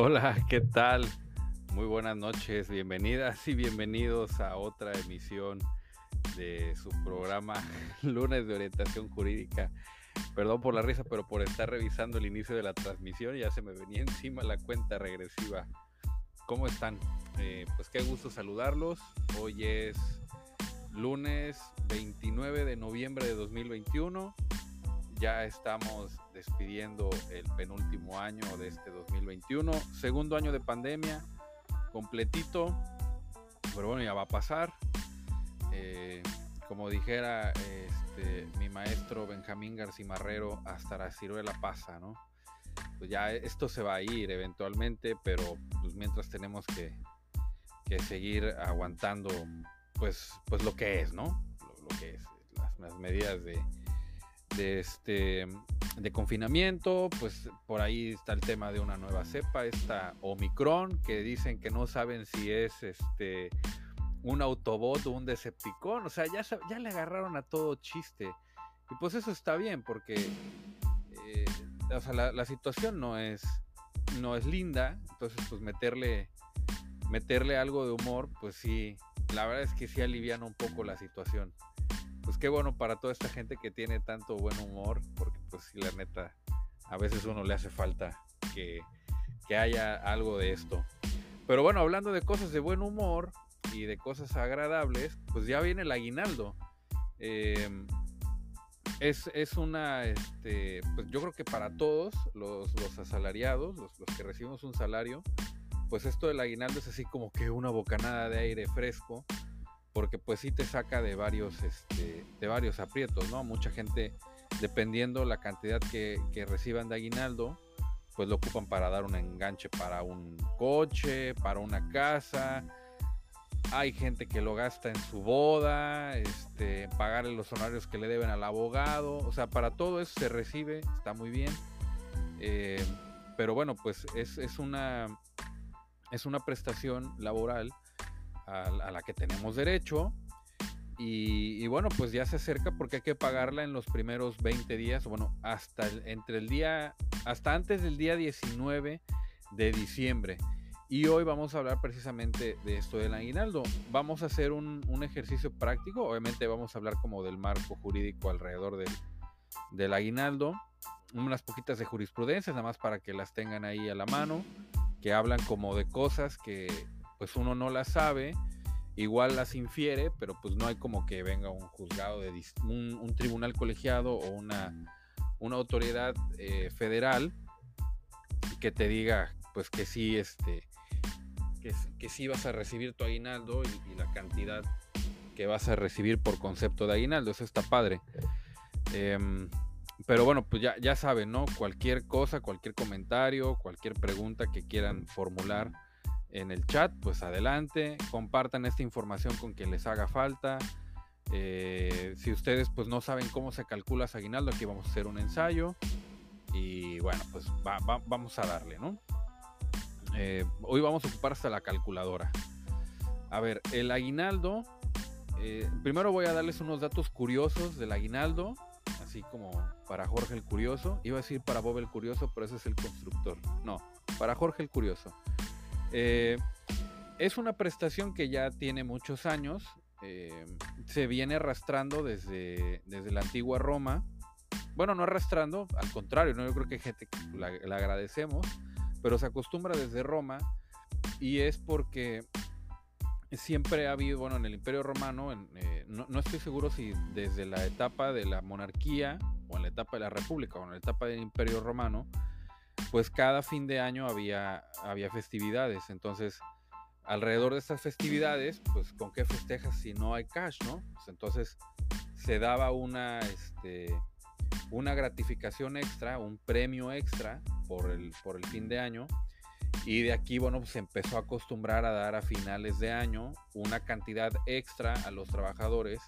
Hola, ¿qué tal? Muy buenas noches, bienvenidas y bienvenidos a otra emisión de su programa Lunes de Orientación Jurídica. Perdón por la risa, pero por estar revisando el inicio de la transmisión ya se me venía encima la cuenta regresiva. ¿Cómo están? Eh, pues qué gusto saludarlos. Hoy es lunes 29 de noviembre de 2021 ya estamos despidiendo el penúltimo año de este 2021, segundo año de pandemia, completito, pero bueno, ya va a pasar. Eh, como dijera este, mi maestro Benjamín Garcimarrero, hasta la ciruela pasa, ¿no? Pues ya esto se va a ir eventualmente, pero pues mientras tenemos que, seguir aguantando pues, pues lo que es, ¿no? Lo, que es, las medidas de, de, este, de confinamiento, pues por ahí está el tema de una nueva cepa, esta Omicron, que dicen que no saben si es este un Autobot o un Decepticon, o sea, ya, ya le agarraron a todo chiste. Y pues eso está bien, porque eh, o sea, la, situación no es, no es linda, entonces pues meterle, meterle algo de humor, pues sí, la verdad es que sí aliviana un poco la situación pues qué bueno para toda esta gente que tiene tanto buen humor, porque pues sí, la neta, a veces uno le hace falta que, haya algo de esto. Pero bueno, hablando de cosas de buen humor y de cosas agradables, pues ya viene el aguinaldo. Em, es, una, este, pues yo creo que para todos los, asalariados, los, los, que recibimos un salario, pues esto del aguinaldo es así como que una bocanada de aire fresco porque pues sí te saca de varios, este, de varios aprietos, ¿no? Mucha gente, dependiendo la cantidad que, reciban de aguinaldo, pues lo ocupan para dar un enganche para un coche, para una casa. Hay gente que lo gasta en su boda, este, pagarle los honorarios que le deben al abogado. O sea, para todo eso se recibe, está muy bien. Eh, pero bueno, pues es, es, una, es una prestación laboral a, la que tenemos derecho. Y, bueno, pues ya se acerca porque hay que pagarla en los primeros 20 días, bueno, hasta entre el día, hasta antes del día 19 de diciembre. Y hoy vamos a hablar precisamente de esto del aguinaldo. Vamos a hacer un, ejercicio práctico, obviamente vamos a hablar como del marco jurídico alrededor del, del aguinaldo, unas poquitas de jurisprudencias, nada más para que las tengan ahí a la mano, que hablan como de cosas que pues uno no las sabe, igual las infiere, pero pues no hay como que venga un juzgado de un, tribunal colegiado o una, una autoridad eh, federal que te diga pues que sí este que, que sí vas a recibir tu aguinaldo y, la cantidad que vas a recibir por concepto de aguinaldo. Eso está padre. Em, pero bueno pues ya, ya saben no cualquier cosa cualquier comentario cualquier pregunta que quieran formular en el chat, pues adelante, compartan esta información con quien les haga falta. Eh, si ustedes pues no saben cómo se calcula ese aguinaldo, aquí vamos a hacer un ensayo. Y bueno, pues vamos a darle, ¿no? Eh, hoy vamos a ocupar hasta la calculadora. A ver, el aguinaldo. Eh, primero voy a darles unos datos curiosos del aguinaldo, así como para Jorge el Curioso. Iba a decir para Bob el Curioso, pero ese es el constructor. No, para Jorge el Curioso. Eh, es una prestación que ya tiene muchos años, eh, se viene arrastrando desde, desde la antigua Roma. Bueno, no arrastrando, al contrario, ¿no? yo creo que gente que la, agradecemos, pero se acostumbra desde Roma y es porque siempre ha habido, bueno, en el Imperio Romano, eh, no, estoy seguro si desde la etapa de la monarquía o en la etapa de la República o en la etapa del Imperio Romano, pues cada fin de año había, había festividades. Entonces, alrededor de estas festividades, pues con qué festejas si no hay cash, ¿no? Pues, entonces se daba una, este, una gratificación extra, un premio extra por el, por el fin de año. Y de aquí, bueno, pues se empezó a acostumbrar a dar a finales de año una cantidad extra a los trabajadores,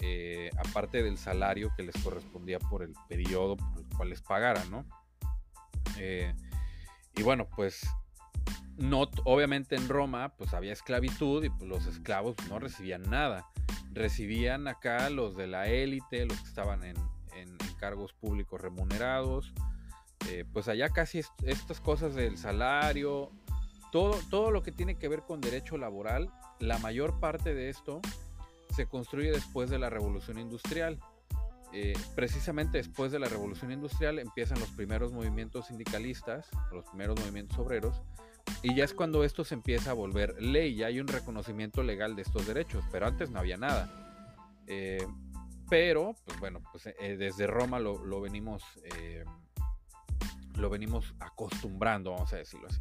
eh, aparte del salario que les correspondía por el periodo por el cual les pagaran, ¿no? Eh, y bueno, pues no, obviamente en Roma pues había esclavitud y pues, los esclavos no recibían nada. Recibían acá los de la élite, los que estaban en, cargos públicos remunerados, eh, pues allá casi estas cosas del salario, todo, todo lo que tiene que ver con derecho laboral, la mayor parte de esto se construye después de la revolución industrial. Eh, precisamente después de la revolución industrial empiezan los primeros movimientos sindicalistas, los primeros movimientos obreros, y ya es cuando esto se empieza a volver ley, ya hay un reconocimiento legal de estos derechos, pero antes no había nada. Eh, pero, pues bueno, pues eh, desde Roma lo, venimos, lo venimos acostumbrando, vamos a decirlo así.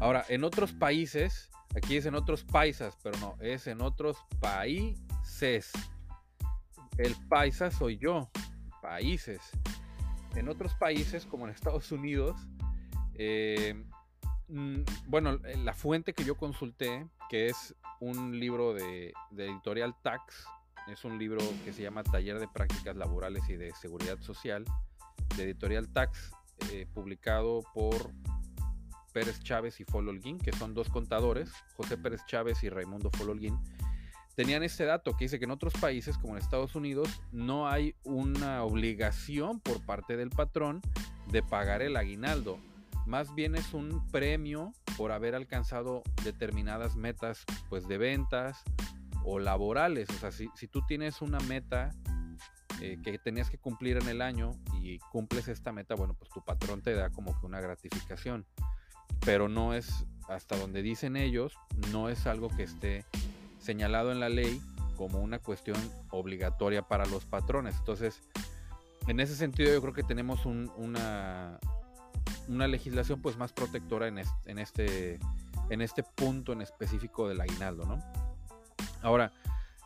Ahora, en otros países, aquí es en otros paisas, pero no, es en otros países el paisa soy yo, países. En otros países, como en Estados Unidos, eh, mm, bueno, la fuente que yo consulté, que es un libro de, editorial Tax, es un libro que se llama Taller de Prácticas Laborales y de Seguridad Social, de editorial Tax, eh, publicado por Pérez Chávez y Fololguín, que son dos contadores, José Pérez Chávez y Raimundo Fololguín tenían este dato que dice que en otros países, como en Estados Unidos, no hay una obligación por parte del patrón de pagar el aguinaldo. Más bien es un premio por haber alcanzado determinadas metas pues, de ventas o laborales. O sea, si, tú tienes una meta eh, que tenías que cumplir en el año y cumples esta meta, bueno, pues tu patrón te da como que una gratificación. Pero no es, hasta donde dicen ellos, no es algo que esté señalado en la ley como una cuestión obligatoria para los patrones. Entonces, en ese sentido yo creo que tenemos una, una legislación pues más protectora en este, en este, punto en específico del aguinaldo, ¿no? Ahora,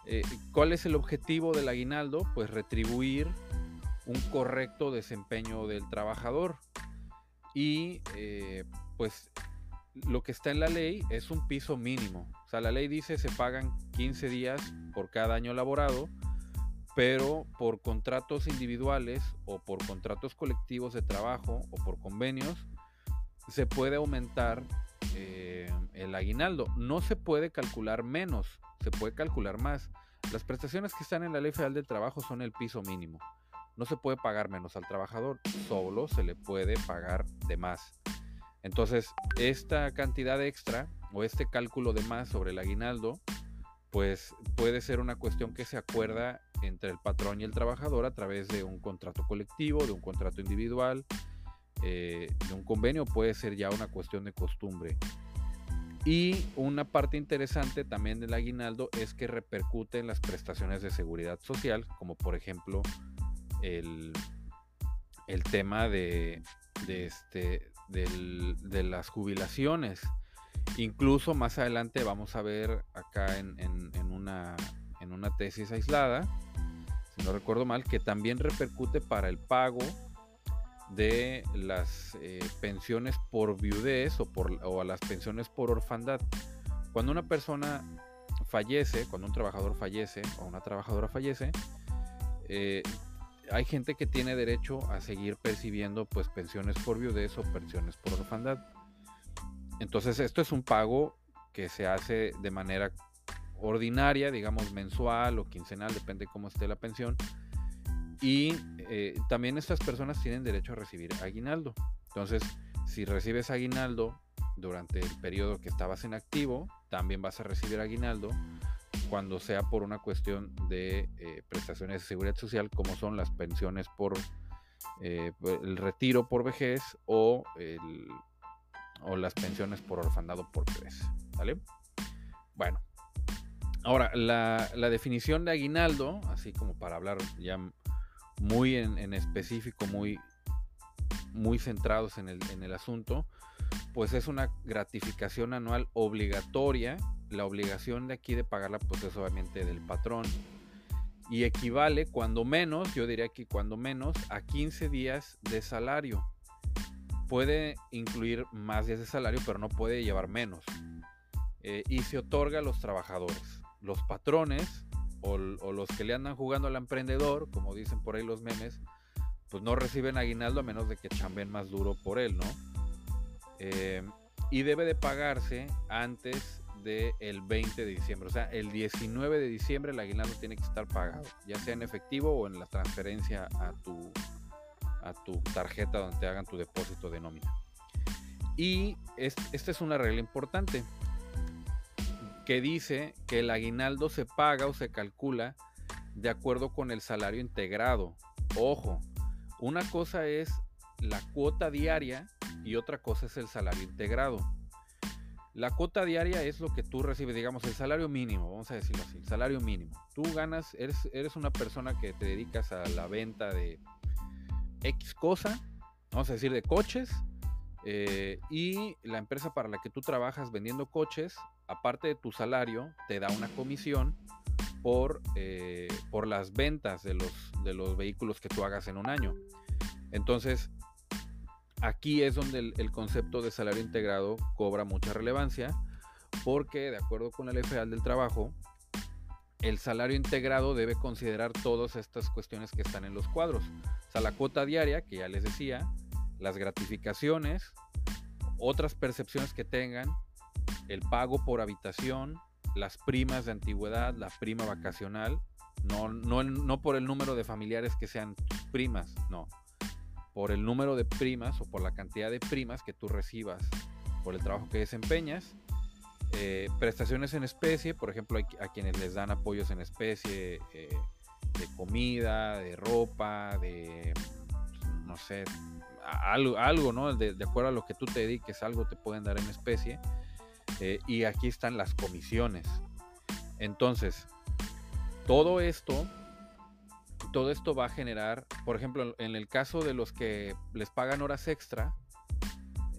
eh, ¿cuál es el objetivo del aguinaldo? Pues retribuir un correcto desempeño del trabajador. Y eh, pues lo que está en la ley es un piso mínimo. O sea, la ley dice se pagan 15 días por cada año laborado, pero por contratos individuales o por contratos colectivos de trabajo o por convenios, se puede aumentar eh, el aguinaldo. No se puede calcular menos, se puede calcular más. Las prestaciones que están en la ley federal del trabajo son el piso mínimo. No se puede pagar menos al trabajador, solo se le puede pagar de más. Entonces, esta cantidad extra o este cálculo de más sobre el aguinaldo, pues puede ser una cuestión que se acuerda entre el patrón y el trabajador a través de un contrato colectivo, de un contrato individual, eh, de un convenio, puede ser ya una cuestión de costumbre. Y una parte interesante también del aguinaldo es que repercute en las prestaciones de seguridad social, como por ejemplo el, el tema de, de, este, de las jubilaciones. Incluso más adelante vamos a ver acá en, una, en una tesis aislada, si no recuerdo mal, que también repercute para el pago de las eh, pensiones por viudez o, por, o a las pensiones por orfandad. Cuando una persona fallece, cuando un trabajador fallece o una trabajadora fallece, eh, hay gente que tiene derecho a seguir percibiendo pues pensiones por viudez o pensiones por orfandad. Entonces esto es un pago que se hace de manera ordinaria, digamos mensual o quincenal, depende cómo esté la pensión. Y eh, también estas personas tienen derecho a recibir aguinaldo. Entonces, si recibes aguinaldo durante el periodo que estabas en activo, también vas a recibir aguinaldo cuando sea por una cuestión de eh, prestaciones de seguridad social, como son las pensiones por eh, el retiro por vejez o, o las pensiones por orfandado por vejez. ¿Vale? Bueno, ahora la, definición de aguinaldo, así como para hablar ya muy en, específico, muy, muy centrados en el, en el asunto, pues es una gratificación anual obligatoria la obligación de aquí de pagarla pues es obviamente del patrón y equivale cuando menos, yo diría que cuando menos, a 15 días de salario. Puede incluir más días de salario, pero no puede llevar menos. Eh, y se otorga a los trabajadores. Los patrones o, los que le andan jugando al emprendedor, como dicen por ahí los memes, pues no reciben aguinaldo a menos de que chamben más duro por él, ¿no? Eh, y debe de pagarse antes del 20 de diciembre. O sea, el 19 de diciembre el aguinaldo tiene que estar pagado, ya sea en efectivo o en la transferencia a tu, a tu tarjeta donde te hagan tu depósito de nómina. Y esta es una regla importante que dice que el aguinaldo se paga o se calcula de acuerdo con el salario integrado. Ojo, una cosa es la cuota diaria y otra cosa es el salario integrado. La cuota diaria es lo que tú recibes, digamos, el salario mínimo, vamos a decirlo así, el salario mínimo. Tú ganas, eres, eres una persona que te dedicas a la venta de X cosa, vamos a decir, de coches, eh, y la empresa para la que tú trabajas vendiendo coches, aparte de tu salario, te da una comisión por, eh, por las ventas de los, de los vehículos que tú hagas en un año. Entonces, aquí es donde el, concepto de salario integrado cobra mucha relevancia, porque de acuerdo con la Ley Federal del Trabajo, el salario integrado debe considerar todas estas cuestiones que están en los cuadros. O la cuota diaria, que ya les decía, las gratificaciones, otras percepciones que tengan, el pago por habitación, las primas de antigüedad, la prima vacacional, no, no, no por el número de familiares que sean primas, no, por el número de primas o por la cantidad de primas que tú recibas por el trabajo que desempeñas. Eh, prestaciones en especie, por ejemplo, a, quienes les dan apoyos en especie eh, de comida, de ropa, de, no sé, algo, algo ¿no? De, acuerdo a lo que tú te dediques, algo te pueden dar en especie. Eh, y aquí están las comisiones. Entonces, todo esto todo esto va a generar, por ejemplo, en el caso de los que les pagan horas extra,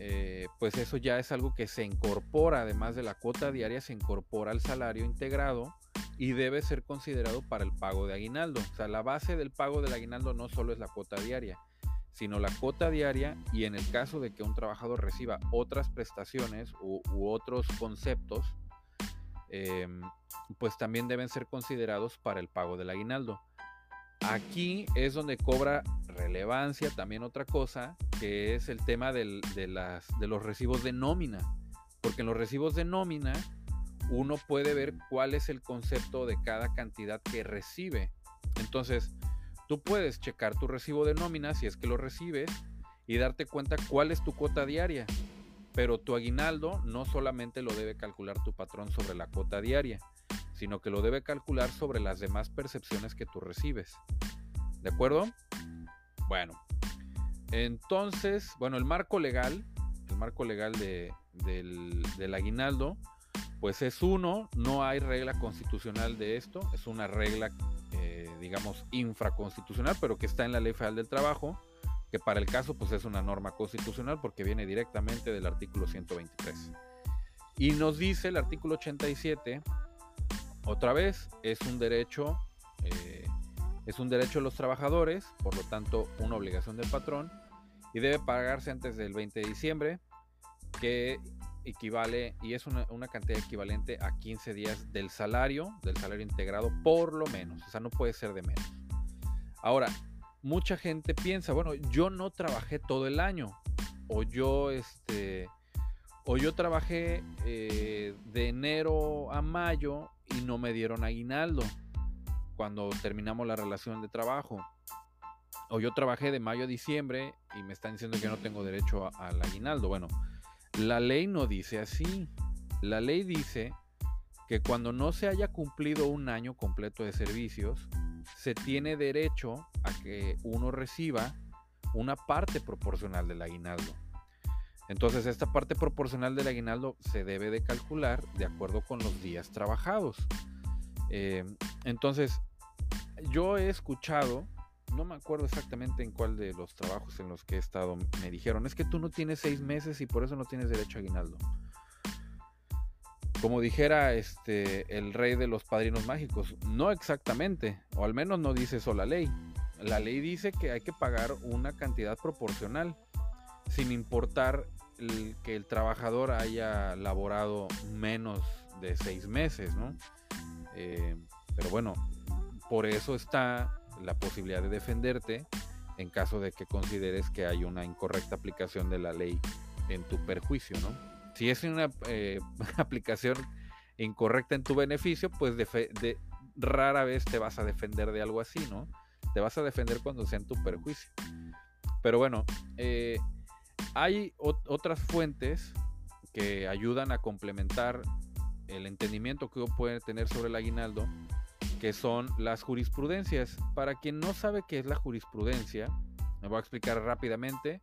eh, pues eso ya es algo que se incorpora, además de la cuota diaria, se incorpora al salario integrado y debe ser considerado para el pago de aguinaldo. O sea, la base del pago del aguinaldo no solo es la cuota diaria, sino la cuota diaria y en el caso de que un trabajador reciba otras prestaciones u, otros conceptos, em, pues también deben ser considerados para el pago del aguinaldo. Aquí es donde cobra relevancia también otra cosa, que es el tema de, de los recibos de nómina. Porque en los recibos de nómina uno puede ver cuál es el concepto de cada cantidad que recibe. Entonces, tú puedes checar tu recibo de nómina si es que lo recibes y darte cuenta cuál es tu cuota diaria. Pero tu aguinaldo no solamente lo debe calcular tu patrón sobre la cuota diaria, sino que lo debe calcular sobre las demás percepciones que tú recibes. ¿De acuerdo? Bueno, entonces, bueno, el marco legal, el marco legal del, aguinaldo, pues es uno, no hay regla constitucional de esto, es una regla, eh, digamos, infraconstitucional, pero que está en la Ley Federal del Trabajo, que para el caso, pues es una norma constitucional porque viene directamente del artículo 123. Y nos dice el artículo 87 otra vez, es un derecho, eh, es un derecho de los trabajadores, por lo tanto, una obligación del patrón, y debe pagarse antes del 20 de diciembre, que equivale, y es una, una, cantidad equivalente a 15 días del salario, del salario integrado, por lo menos, o sea, no puede ser de menos. Ahora, mucha gente piensa, bueno, yo no trabajé todo el año, o yo, este, o yo trabajé eh, de enero a mayo y no me dieron aguinaldo cuando terminamos la relación de trabajo. O yo trabajé de mayo a diciembre y me están diciendo que no tengo derecho al aguinaldo. Bueno, la ley no dice así. La ley dice que cuando no se haya cumplido un año completo de servicios, se tiene derecho a que uno reciba una parte proporcional del aguinaldo. Entonces esta parte proporcional del aguinaldo se debe de calcular de acuerdo con los días trabajados. Eh, entonces yo he escuchado, no me acuerdo exactamente en cuál de los trabajos en los que he estado, me dijeron, es que tú no tienes seis meses y por eso no tienes derecho a aguinaldo. Como dijera este el rey de los padrinos mágicos, no exactamente, o al menos no dice eso la ley. La ley dice que hay que pagar una cantidad proporcional, sin importar que el trabajador haya laborado menos de seis meses, ¿no? Eh, pero bueno, por eso está la posibilidad de defenderte en caso de que consideres que hay una incorrecta aplicación de la ley en tu perjuicio, ¿no? Si es una eh, aplicación incorrecta en tu beneficio, pues de, rara vez te vas a defender de algo así, ¿no? Te vas a defender cuando sea en tu perjuicio. Pero bueno, eh, hay otras fuentes que ayudan a complementar el entendimiento que uno puede tener sobre el aguinaldo, que son las jurisprudencias. Para quien no sabe qué es la jurisprudencia, me voy a explicar rápidamente.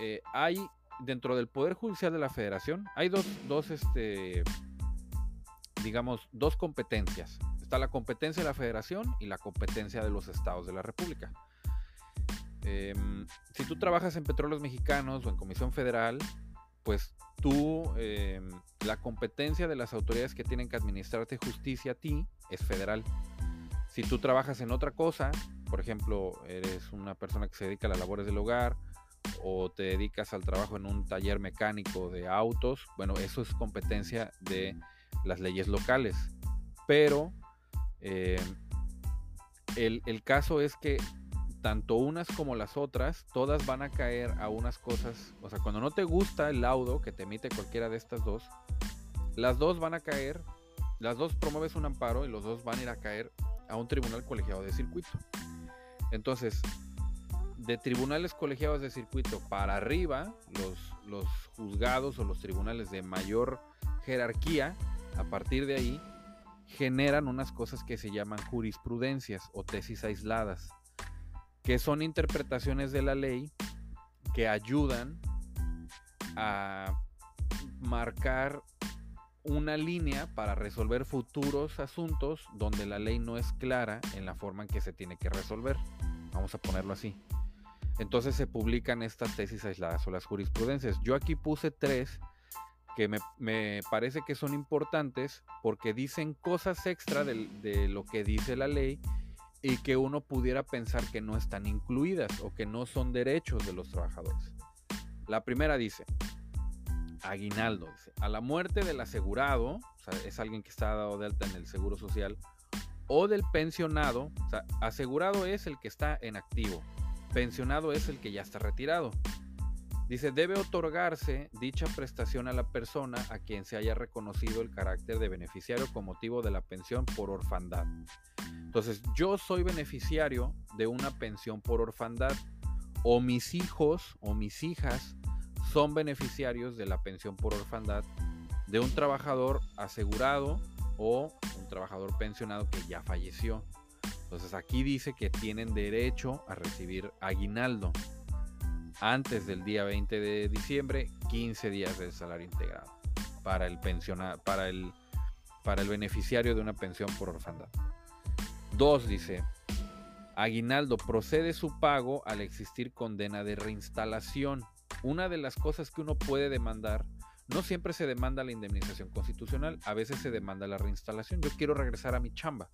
Eh, hay dentro del Poder Judicial de la Federación, hay dos, dos este, digamos, dos competencias. Está la competencia de la Federación y la competencia de los estados de la República. Em, si tú trabajas en Petróleos Mexicanos o en Comisión Federal, pues tú, em, la competencia de las autoridades que tienen que administrarte justicia a ti es federal. Si tú trabajas en otra cosa, por ejemplo, eres una persona que se dedica a las labores del hogar o te dedicas al trabajo en un taller mecánico de autos, bueno, eso es competencia de las leyes locales. Pero em, el, el caso es que tanto unas como las otras, todas van a caer a unas cosas, o sea, cuando no te gusta el laudo que te emite cualquiera de estas dos, las dos van a caer, las dos promueves un amparo y los dos van a ir a caer a un tribunal colegiado de circuito. Entonces, de tribunales colegiados de circuito para arriba, los, los juzgados o los tribunales de mayor jerarquía, a partir de ahí, generan unas cosas que se llaman jurisprudencias o tesis aisladas que son interpretaciones de la ley que ayudan a marcar una línea para resolver futuros asuntos donde la ley no es clara en la forma en que se tiene que resolver. Vamos a ponerlo así. Entonces se publican estas tesis aisladas o las jurisprudencias. Yo aquí puse tres que me, parece que son importantes porque dicen cosas extra de, de lo que dice la ley y que uno pudiera pensar que no están incluidas o que no son derechos de los trabajadores. La primera dice, aguinaldo, a la muerte del asegurado, o es alguien que está dado de alta en el seguro social, o del pensionado, asegurado es el que está en activo, pensionado es el que ya está retirado. Dice, debe otorgarse dicha prestación a la persona a quien se haya reconocido el carácter de beneficiario con motivo de la pensión por orfandad. Entonces, yo soy beneficiario de una pensión por orfandad o mis hijos o mis hijas son beneficiarios de la pensión por orfandad de un trabajador asegurado o un trabajador pensionado que ya falleció. Entonces aquí dice que tienen derecho a recibir aguinaldo antes del día 20 de diciembre, 15 días del salario integrado para el para el, para el beneficiario de una pensión por orfandad. Dos, dice, aguinaldo procede su pago al existir condena de reinstalación. Una de las cosas que uno puede demandar, no siempre se demanda la indemnización constitucional, a veces se demanda la reinstalación. Yo quiero regresar a mi chamba.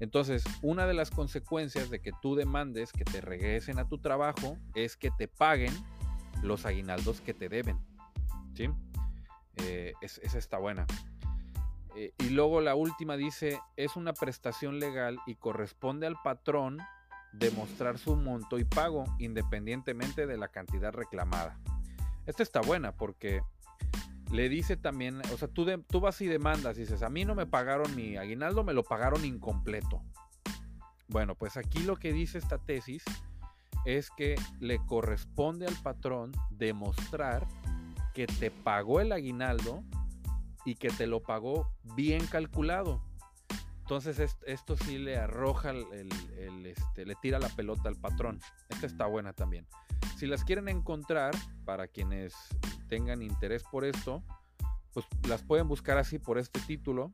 Entonces, una de las consecuencias de que tú demandes que te regresen a tu trabajo es que te paguen los aguinaldos que te deben. ¿Sí? Eh, esa está buena. Eh, y luego la última dice, es una prestación legal y corresponde al patrón demostrar su monto y pago independientemente de la cantidad reclamada. Esta está buena porque le dice también, o sea, tú, vas y demandas, dices, a mí no me pagaron mi aguinaldo, me lo pagaron incompleto. Bueno, pues aquí lo que dice esta tesis es que le corresponde al patrón demostrar que te pagó el aguinaldo y que te lo pagó bien calculado. Entonces esto sí le arroja el, este, le tira la pelota al patrón. Esta está buena también. Si las quieren encontrar, para quienes tengan interés por esto, pues las pueden buscar así por este título.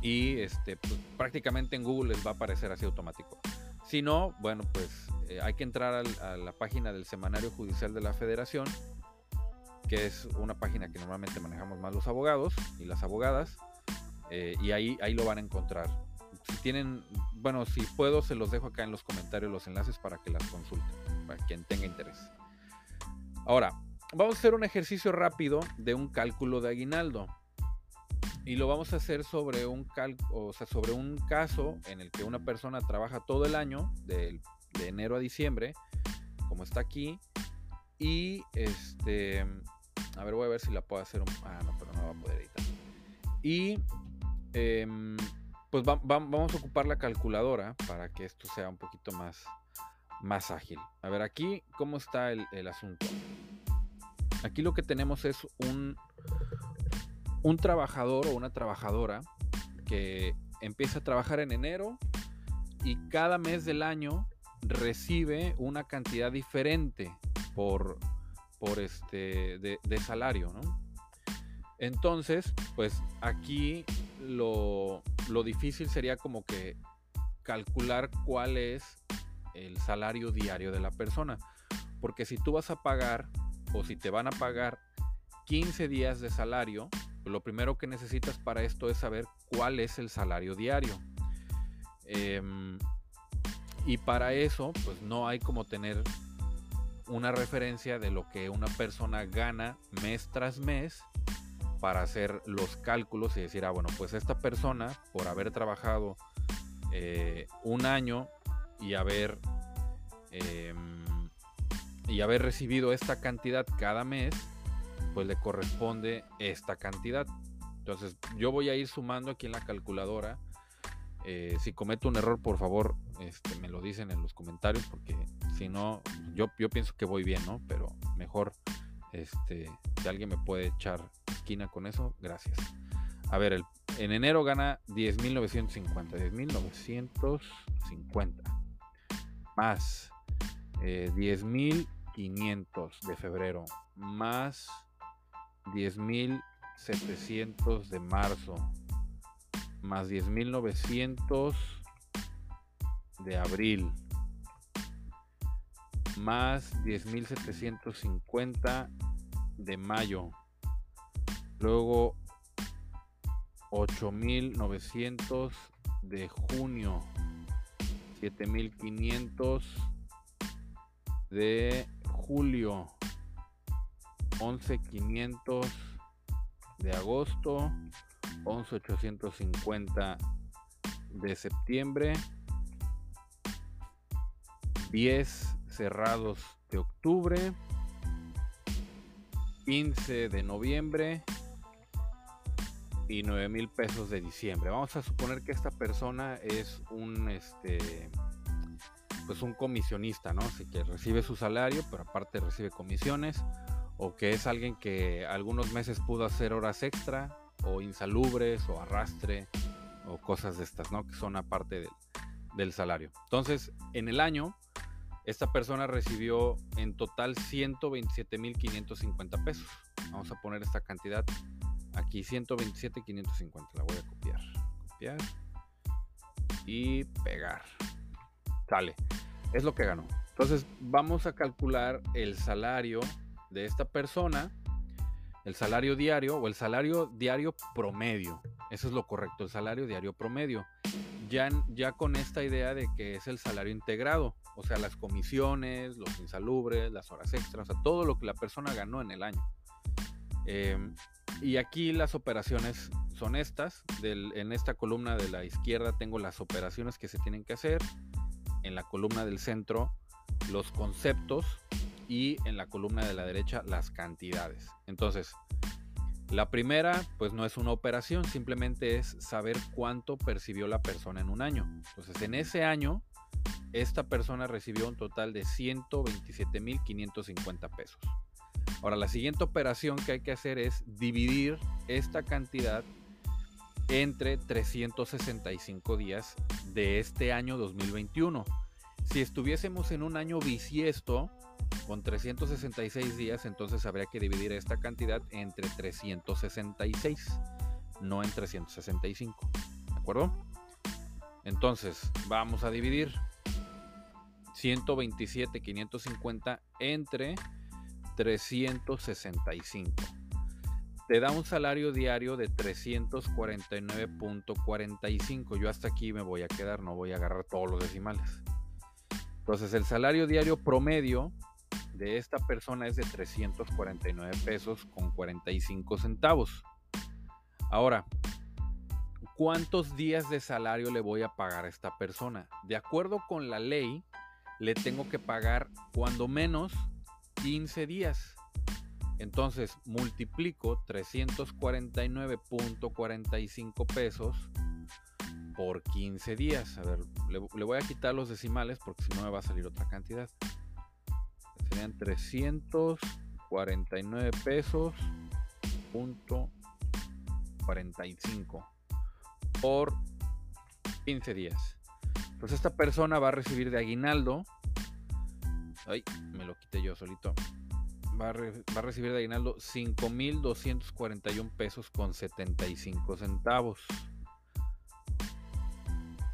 Y este, pues, prácticamente en Google les va a aparecer así automático. Si no, bueno, pues eh, hay que entrar a la página del Semanario Judicial de la Federación que es una página que normalmente manejamos más los abogados y las abogadas, eh, y ahí, ahí lo van a encontrar. Si tienen, bueno, si puedo, se los dejo acá en los comentarios los enlaces para que las consulten, para quien tenga interés. Ahora, vamos a hacer un ejercicio rápido de un cálculo de aguinaldo. Y lo vamos a hacer sobre un, o sea, sobre un caso en el que una persona trabaja todo el año, de, de enero a diciembre, como está aquí, y este a ver, voy a ver si la puedo hacer un... Ah, no, pero no va a poder editar. Y em, pues vamos a ocupar la calculadora para que esto sea un poquito más, más ágil. A ver, aquí, ¿cómo está el, el asunto? Aquí lo que tenemos es un, un trabajador o una trabajadora que empieza a trabajar en enero y cada mes del año recibe una cantidad diferente por, por este de, salario, ¿no? Entonces, pues aquí lo, lo difícil sería como que calcular cuál es el salario diario de la persona. Porque si tú vas a pagar o si te van a pagar 15 días de salario, lo primero que necesitas para esto es saber cuál es el salario diario. Em, y para eso, pues no hay como tener una referencia de lo que una persona gana mes tras mes para hacer los cálculos y decir, ah, bueno, pues esta persona, por haber trabajado eh, un año y haber, em, y haber recibido esta cantidad cada mes, pues le corresponde esta cantidad. Entonces, yo voy a ir sumando aquí en la calculadora. Eh, si cometo un error, por favor, este, me lo dicen en los comentarios, porque si no, yo, yo pienso que voy bien, ¿no? Pero mejor, este, si alguien me puede echar esquina con eso, gracias. A ver, en enero gana 10.950, 10.950 más eh, 10.500 de febrero más 10.700 de marzo más 10.900 de abril más 10.750 de mayo Luego 8900 de junio. 7500 de julio. 11500 de agosto. 11850 de septiembre. 10 cerrados de octubre. 15 de noviembre y 9 mil pesos de diciembre. Vamos a suponer que esta persona es un este pues un comisionista, ¿no? Así que recibe su salario, pero aparte recibe comisiones, o que es alguien que algunos meses pudo hacer horas extra, o insalubres, o arrastre, o cosas de estas, ¿no? Que son aparte del, del salario. Entonces, en el año, esta persona recibió en total 127.550 pesos. Vamos a poner esta cantidad Aquí 127, 550. La voy a copiar. Copiar. Y pegar. Sale. Es lo que ganó. Entonces vamos a calcular el salario de esta persona. El salario diario o el salario diario promedio. Eso es lo correcto, el salario diario promedio. Ya, ya con esta idea de que es el salario integrado, o sea, las comisiones, los insalubres, las horas extras, o sea, todo lo que la persona ganó en el año. Eh, y aquí las operaciones son estas. en esta columna de la izquierda tengo las operaciones que se tienen que hacer. En la columna del centro los conceptos y en la columna de la derecha las cantidades. Entonces, la primera pues no es una operación, simplemente es saber cuánto percibió la persona en un año. Entonces, en ese año, esta persona recibió un total de 127.550 pesos. Ahora, la siguiente operación que hay que hacer es dividir esta cantidad entre 365 días de este año 2021. Si estuviésemos en un año bisiesto con 366 días, entonces habría que dividir esta cantidad entre 366, no en 365. ¿De acuerdo? Entonces, vamos a dividir 127,550 entre 365. Te da un salario diario de 349.45. Yo hasta aquí me voy a quedar, no voy a agarrar todos los decimales. Entonces el salario diario promedio de esta persona es de 349 pesos con 45 centavos. Ahora, ¿cuántos días de salario le voy a pagar a esta persona? De acuerdo con la ley, le tengo que pagar cuando menos 15 días. Entonces multiplico 349.45 pesos por 15 días. A ver, le, voy a quitar los decimales porque si no me va a salir otra cantidad. Serían 349 pesos punto 45 por 15 días. Pues esta persona va a recibir de aguinaldo. Ay, me lo quité yo solito. Va a, va a recibir de aguinaldo 5.241 pesos con 75 centavos.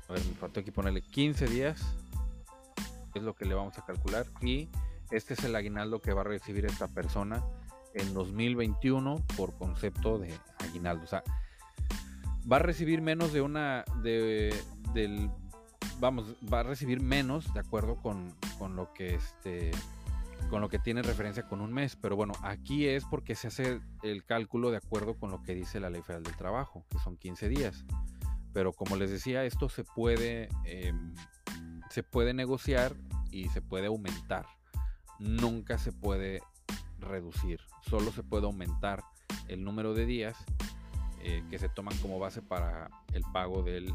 A ver, me faltó aquí ponerle 15 días. Es lo que le vamos a calcular. Y este es el aguinaldo que va a recibir esta persona en 2021 por concepto de aguinaldo. O sea, va a recibir menos de una. De, del. Vamos, va a recibir menos de acuerdo con, con lo que este con lo que tiene referencia con un mes, pero bueno, aquí es porque se hace el cálculo de acuerdo con lo que dice la Ley Federal del Trabajo, que son 15 días. Pero como les decía, esto se puede, em, se puede negociar y se puede aumentar. Nunca se puede reducir, solo se puede aumentar el número de días eh, que se toman como base para el pago del,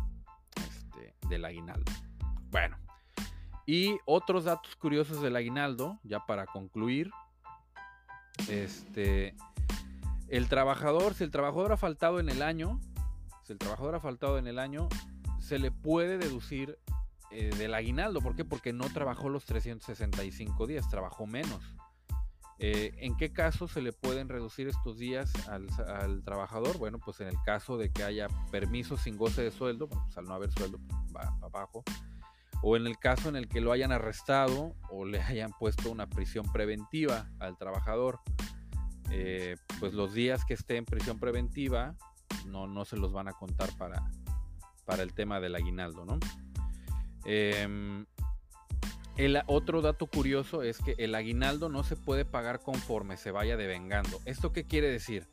este, del aguinaldo. Bueno, y otros datos curiosos del aguinaldo, ya para concluir, este, el trabajador, si el trabajador ha faltado en el año, si el trabajador ha faltado en el año, se le puede deducir eh, del aguinaldo. ¿Por qué? Porque no trabajó los 365 días, trabajó menos. Eh, ¿En qué caso se le pueden reducir estos días al, trabajador? Bueno, pues en el caso de que haya permiso sin goce de sueldo, pues al no haber sueldo va para abajo. O en el caso en el que lo hayan arrestado o le hayan puesto una prisión preventiva al trabajador, eh, pues los días que esté en prisión preventiva no, no se los van a contar para, para el tema del aguinaldo, ¿no? Em, el otro dato curioso es que el aguinaldo no se puede pagar conforme se vaya devengando. ¿Esto qué quiere decir?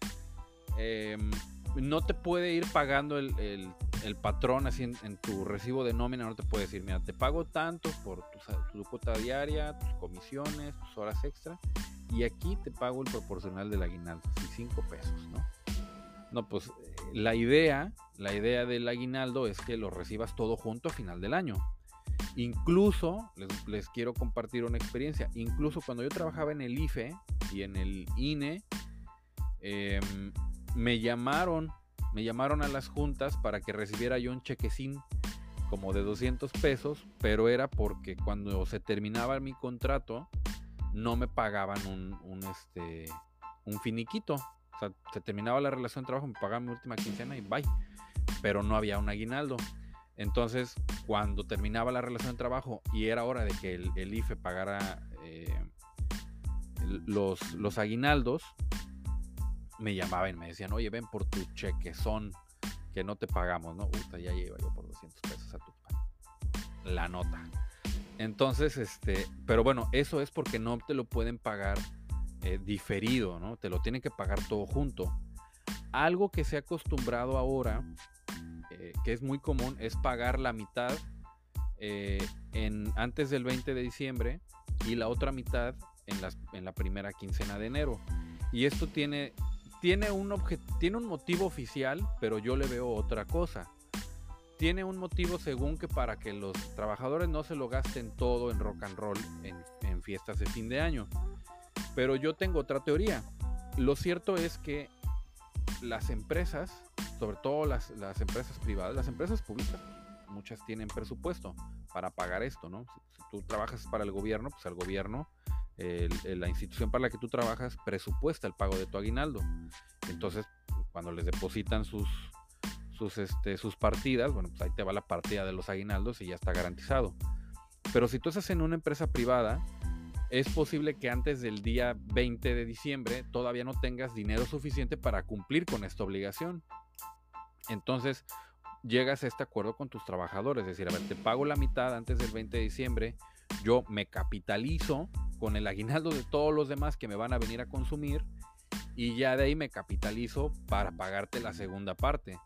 Em, no te puede ir pagando el, patrón así en, tu recibo de nómina, no te puede decir, mira, te pago tanto por tu, cuota diaria, tus comisiones, tus horas extra, y aquí te pago el proporcional del aguinaldo, así 5 pesos, ¿no? No, pues eh, la idea, la idea del aguinaldo es que lo recibas todo junto a final del año. Incluso, les, quiero compartir una experiencia, incluso cuando yo trabajaba en el IFE y en el INE, em, me llamaron, me llamaron a las juntas para que recibiera yo un chequecín como de 200 pesos, pero era porque cuando se terminaba mi contrato no me pagaban un, un, este, un finiquito, sea, se terminaba la relación de trabajo, me pagaban mi última quincena y bye. Pero no había un aguinaldo. Entonces, cuando terminaba la relación de trabajo y era hora de que el, IFE pagara eh, los, los aguinaldos, me llamaban y me decían, oye, ven por tu cheque, son que no te pagamos, ¿no? Uy, ya llevo yo por 200 pesos a tu la nota. Entonces, este, pero bueno, eso es porque no te lo pueden pagar eh, diferido, ¿no? Te lo tienen que pagar todo junto. Algo que se ha acostumbrado ahora, eh, que es muy común, es pagar la mitad eh, en, antes del 20 de diciembre y la otra mitad en, en la primera quincena de enero. Y esto tiene, tiene, un tiene un motivo oficial, pero yo le veo otra cosa tiene un motivo según que para que los trabajadores no se lo gasten todo en rock and roll en, fiestas de fin de año. Pero yo tengo otra teoría. Lo cierto es que las empresas, sobre todo las, empresas privadas, las empresas públicas, muchas tienen presupuesto para pagar esto, ¿no? Si, tú trabajas para el gobierno, pues al gobierno, la institución para la que tú trabajas presupuesta el pago de tu aguinaldo. Entonces, cuando les depositan sus, sus, este, sus partidas, bueno, pues ahí te va la partida de los aguinaldos y ya está garantizado. Pero si tú estás en una empresa privada, es posible que antes del día 20 de diciembre todavía no tengas dinero suficiente para cumplir con esta obligación. Entonces, llegas a este acuerdo con tus trabajadores, es decir, a ver, te pago la mitad antes del 20 de diciembre, yo me capitalizo con el aguinaldo de todos los demás que me van a venir a consumir y ya de ahí me capitalizo para pagarte la segunda parte.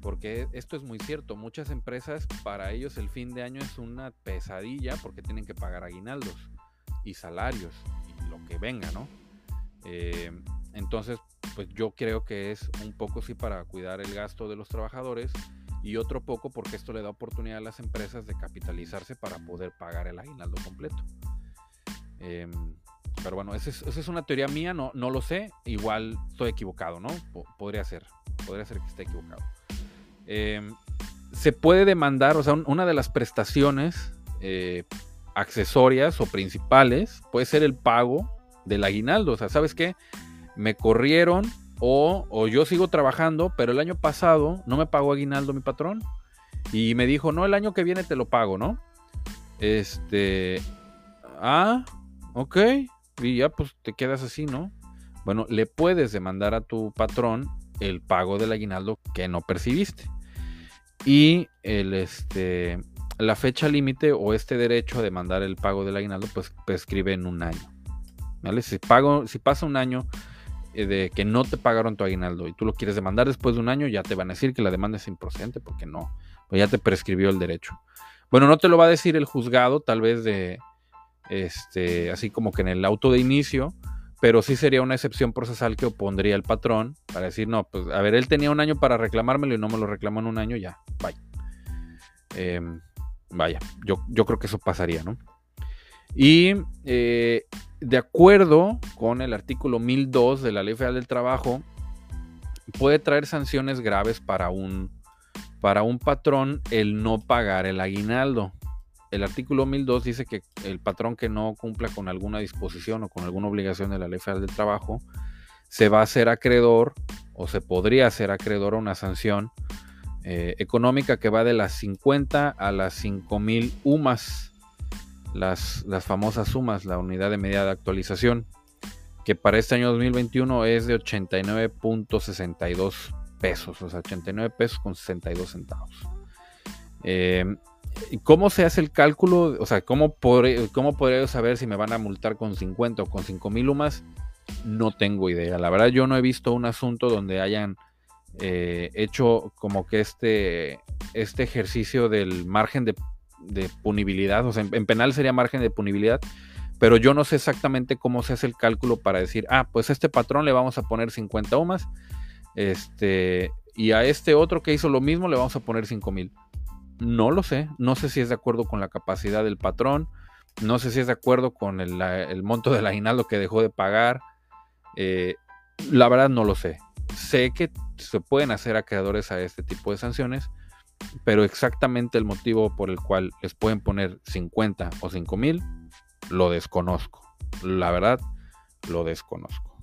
Porque esto es muy cierto, muchas empresas para ellos el fin de año es una pesadilla porque tienen que pagar aguinaldos y salarios y lo que venga, ¿no? Eh, entonces, pues yo creo que es un poco sí para cuidar el gasto de los trabajadores y otro poco porque esto le da oportunidad a las empresas de capitalizarse para poder pagar el aguinaldo completo. Em, pero bueno, esa es, una teoría mía, no, no lo sé, igual estoy equivocado, ¿no? podría ser, podría ser que esté equivocado. Em, se puede demandar, o sea, una de las prestaciones eh, accesorias o principales puede ser el pago del aguinaldo. O sea, ¿sabes qué? Me corrieron o, o, yo sigo trabajando, pero el año pasado no me pagó aguinaldo mi patrón. Y me dijo, no, el año que viene te lo pago, ¿no? Este. Ah, ok. Y ya pues te quedas así, ¿no? Bueno, le puedes demandar a tu patrón el pago del aguinaldo que no percibiste. Y el este la fecha límite o este derecho a demandar el pago del aguinaldo, pues prescribe en un año. ¿Vale? Si, pago, si pasa un año eh, de que no te pagaron tu aguinaldo y tú lo quieres demandar después de un año, ya te van a decir que la demanda es improcedente porque no, pues ya te prescribió el derecho. Bueno, no te lo va a decir el juzgado, tal vez de, este, así como que en el auto de inicio, pero sí sería una excepción procesal que opondría el patrón para decir, no, pues a ver, él tenía un año para reclamármelo y no me lo reclamó en un año, ya, vaya. Em, vaya, yo, yo, creo que eso pasaría, ¿no? Y eh, de acuerdo con el artículo 1002 de la Ley Federal del Trabajo, puede traer sanciones graves para un, para un patrón el no pagar el aguinaldo el artículo 1002 dice que el patrón que no cumpla con alguna disposición o con alguna obligación de la Ley Federal del Trabajo se va a hacer acreedor o se podría hacer acreedor a una sanción eh, económica que va de las 50 a las 5000 UMAS, las, las famosas sumas, la unidad de medida de actualización, que para este año 2021 es de 89.62 pesos, o sea, 89 pesos con 62 centavos. Eh, ¿Cómo se hace el cálculo? O sea, ¿cómo, podré, ¿cómo podría saber si me van a multar con 50 o con 5 mil UMAS? No tengo idea. La verdad, yo no he visto un asunto donde hayan eh, hecho como que este, este ejercicio del margen de, punibilidad. O sea, en, penal sería margen de punibilidad. Pero yo no sé exactamente cómo se hace el cálculo para decir, ah, pues a este patrón le vamos a poner 50 UMAS. Este, y a este otro que hizo lo mismo le vamos a poner 5 mil. No lo sé, no sé si es de acuerdo con la capacidad del patrón, no sé si es de acuerdo con el, monto del aguinaldo que dejó de pagar. Eh, la verdad no lo sé. Sé que se pueden hacer acreedores a este tipo de sanciones, pero exactamente el motivo por el cual les pueden poner 50 o 5 mil, lo desconozco. La verdad, lo desconozco.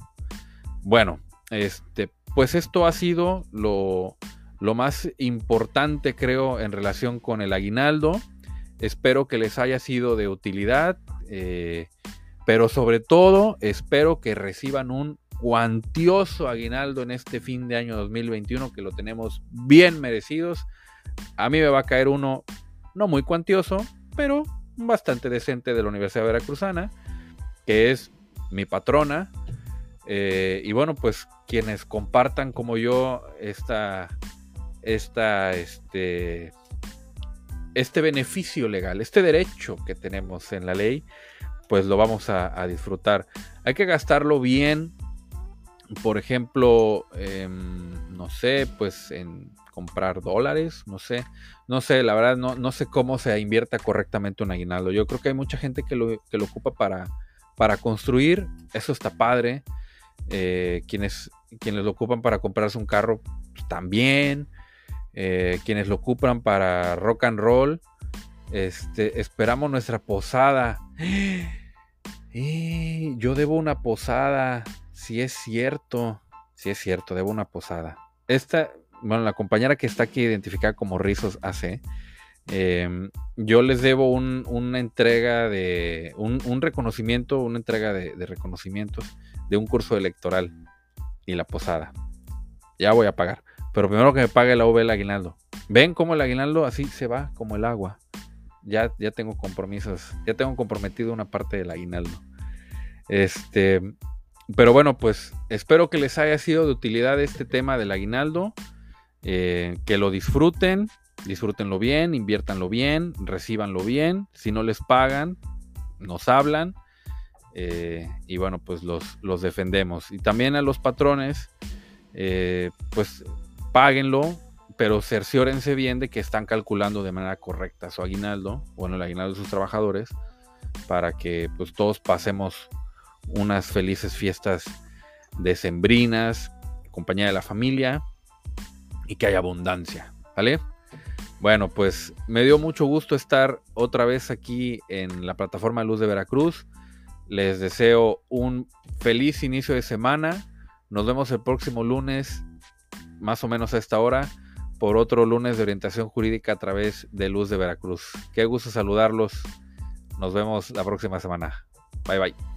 Bueno, este, pues esto ha sido lo, lo más importante creo en relación con el aguinaldo. Espero que les haya sido de utilidad, eh, pero sobre todo espero que reciban un cuantioso aguinaldo en este fin de año 2021 que lo tenemos bien merecidos. A mí me va a caer uno no muy cuantioso, pero bastante decente de la Universidad Veracruzana, que es mi patrona. Eh, y bueno, pues quienes compartan como yo esta esta, este, este beneficio legal, este derecho que tenemos en la ley, pues lo vamos a, disfrutar. Hay que gastarlo bien, por ejemplo, no sé, pues en comprar dólares, no sé, no sé, la verdad no, no, sé cómo se invierta correctamente un aguinaldo. Yo creo que hay mucha gente que lo, que lo ocupa para, para construir, eso está padre. Eh, quienes, quienes lo ocupan para comprarse un carro, pues, también. Eh, quienes lo ocupan para rock and roll. Este, esperamos nuestra posada. Yo debo una posada. Si es cierto. Si es cierto, debo una posada. Esta, bueno, la compañera que está aquí identificada como Rizos AC. Em, yo les debo una entrega de. Un, reconocimiento, una entrega de reconocimientos de un curso electoral y la posada. Ya voy a pagar. Pero primero que me pague la V el aguinaldo. ¿Ven cómo el aguinaldo así se va como el agua? Ya, ya tengo compromisos, ya tengo comprometido una parte del aguinaldo. Este, pero bueno, pues espero que les haya sido de utilidad este tema del aguinaldo. Eh, que lo disfruten, disfrútenlo bien, inviértanlo bien, recibanlo bien. Si no les pagan, nos hablan. Eh, y bueno, pues los, los, defendemos. Y también a los patrones, eh, pues páguenlo, pero cerciórense bien de que están calculando de manera correcta su aguinaldo, bueno, el aguinaldo de sus trabajadores, para que pues todos pasemos unas felices fiestas decembrinas, compañía de la familia y que haya abundancia, ¿vale? Bueno, pues me dio mucho gusto estar otra vez aquí en la plataforma Luz de Veracruz. Les deseo un feliz inicio de semana. Nos vemos el próximo lunes, más o menos a esta hora, por otro lunes de orientación jurídica a través de Luz de Veracruz. Qué gusto saludarlos. Nos vemos la próxima semana. Bye bye.